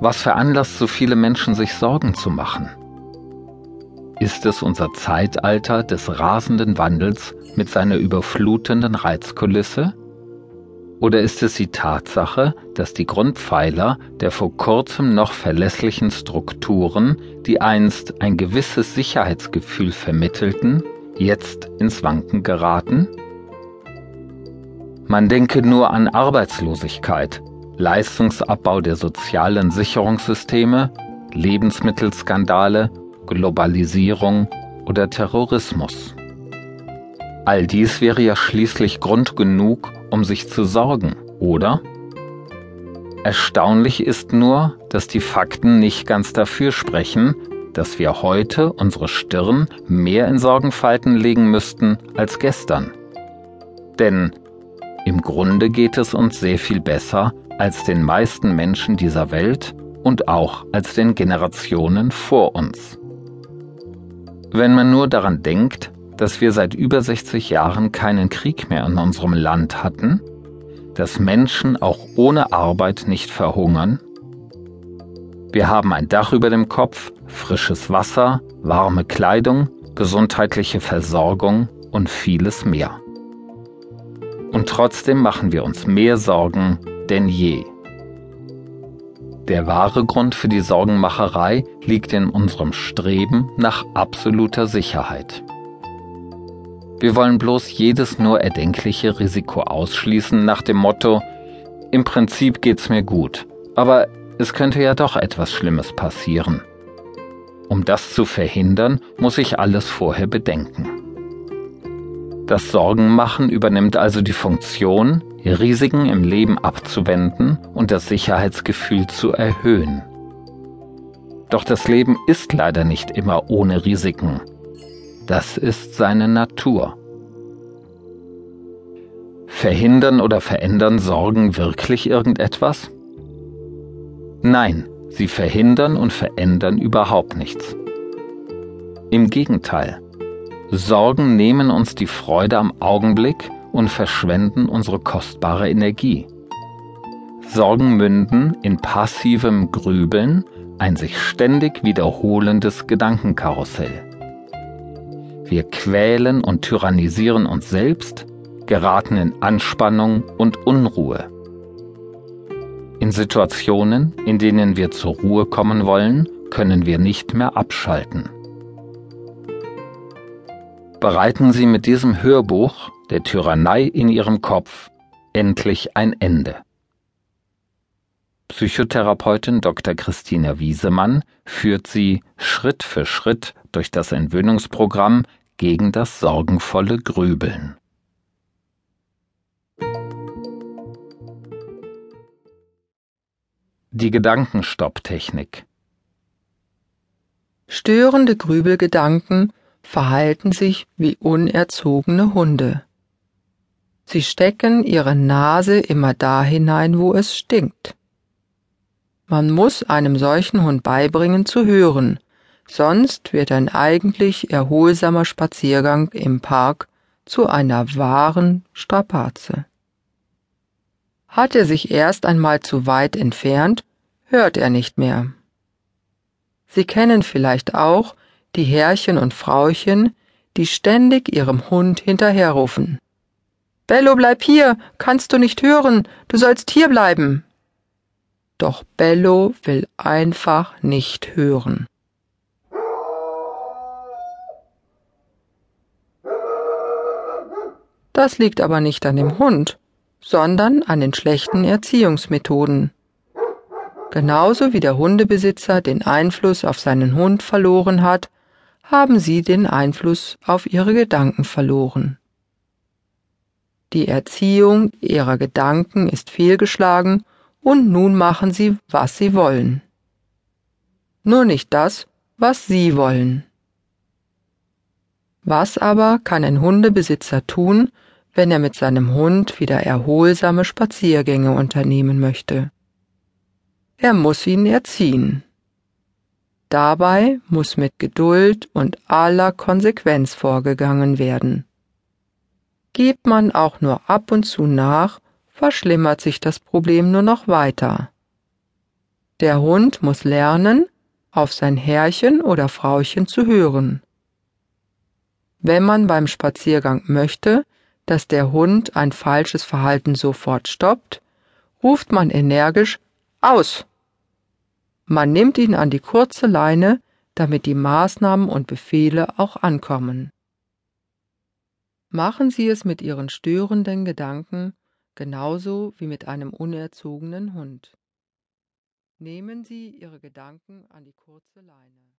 Was veranlasst so viele Menschen, sich Sorgen zu machen? Ist es unser Zeitalter des rasenden Wandels mit seiner überflutenden Reizkulisse? Oder ist es die Tatsache, dass die Grundpfeiler der vor kurzem noch verlässlichen Strukturen, die einst ein gewisses Sicherheitsgefühl vermittelten, jetzt ins Wanken geraten? Man denke nur an Arbeitslosigkeit, Leistungsabbau der sozialen Sicherungssysteme, Lebensmittelskandale, Globalisierung oder Terrorismus. All dies wäre ja schließlich Grund genug, um sich zu sorgen, oder? Erstaunlich ist nur, dass die Fakten nicht ganz dafür sprechen, dass wir heute unsere Stirn mehr in Sorgenfalten legen müssten als gestern. Denn im Grunde geht es uns sehr viel besser als den meisten Menschen dieser Welt und auch als den Generationen vor uns. Wenn man nur daran denkt, dass wir seit über 60 Jahren keinen Krieg mehr in unserem Land hatten, dass Menschen auch ohne Arbeit nicht verhungern. Wir haben ein Dach über dem Kopf, frisches Wasser, warme Kleidung, gesundheitliche Versorgung und vieles mehr. Und trotzdem machen wir uns mehr Sorgen denn je. Der wahre Grund für die Sorgenmacherei liegt in unserem Streben nach absoluter Sicherheit. Wir wollen bloß jedes nur erdenkliche Risiko ausschließen nach dem Motto, im Prinzip geht's mir gut, aber es könnte ja doch etwas Schlimmes passieren. Um das zu verhindern, muss ich alles vorher bedenken. Das Sorgenmachen übernimmt also die Funktion, Risiken im Leben abzuwenden und das Sicherheitsgefühl zu erhöhen. Doch das Leben ist leider nicht immer ohne Risiken das ist seine Natur. Verhindern oder verändern Sorgen wirklich irgendetwas? Nein, sie verhindern und verändern überhaupt nichts. Im Gegenteil, Sorgen nehmen uns die Freude am Augenblick und verschwenden unsere kostbare Energie. Sorgen münden in passivem Grübeln, ein sich ständig wiederholendes Gedankenkarussell. Wir quälen und tyrannisieren uns selbst, geraten in Anspannung und Unruhe. In Situationen, in denen wir zur Ruhe kommen wollen, können wir nicht mehr abschalten. Bereiten Sie mit diesem Hörbuch der Tyrannei in Ihrem Kopf endlich ein Ende. Psychotherapeutin Dr. Christina Wiesemann führt Sie Schritt für Schritt durch das Entwöhnungsprogramm gegen das sorgenvolle Grübeln. Die Gedankenstopptechnik Störende Grübelgedanken verhalten sich wie unerzogene Hunde. Sie stecken ihre Nase immer da hinein, wo es stinkt. Man muss einem solchen Hund beibringen zu hören, sonst wird ein eigentlich erholsamer Spaziergang im Park zu einer wahren Strapaze. Hat er sich erst einmal zu weit entfernt, hört er nicht mehr. Sie kennen vielleicht auch die Herrchen und Frauchen, die ständig ihrem Hund hinterherrufen. Bello, bleib hier, kannst du nicht hören, du sollst hier bleiben. Doch Bello will einfach nicht hören. Das liegt aber nicht an dem Hund, sondern an den schlechten Erziehungsmethoden. Genauso wie der Hundebesitzer den Einfluss auf seinen Hund verloren hat, haben sie den Einfluss auf ihre Gedanken verloren. Die Erziehung ihrer Gedanken ist fehlgeschlagen und nun machen sie, was sie wollen. Nur nicht das, was sie wollen. Was aber kann ein Hundebesitzer tun, wenn er mit seinem Hund wieder erholsame Spaziergänge unternehmen möchte. Er muss ihn erziehen. Dabei muss mit Geduld und aller Konsequenz vorgegangen werden. Gibt man auch nur ab und zu nach, verschlimmert sich das Problem nur noch weiter. Der Hund muss lernen, auf sein Herrchen oder Frauchen zu hören. Wenn man beim Spaziergang möchte, dass der Hund ein falsches Verhalten sofort stoppt, ruft man energisch aus. Man nimmt ihn an die kurze Leine, damit die Maßnahmen und Befehle auch ankommen. Machen Sie es mit Ihren störenden Gedanken genauso wie mit einem unerzogenen Hund. Nehmen Sie Ihre Gedanken an die kurze Leine.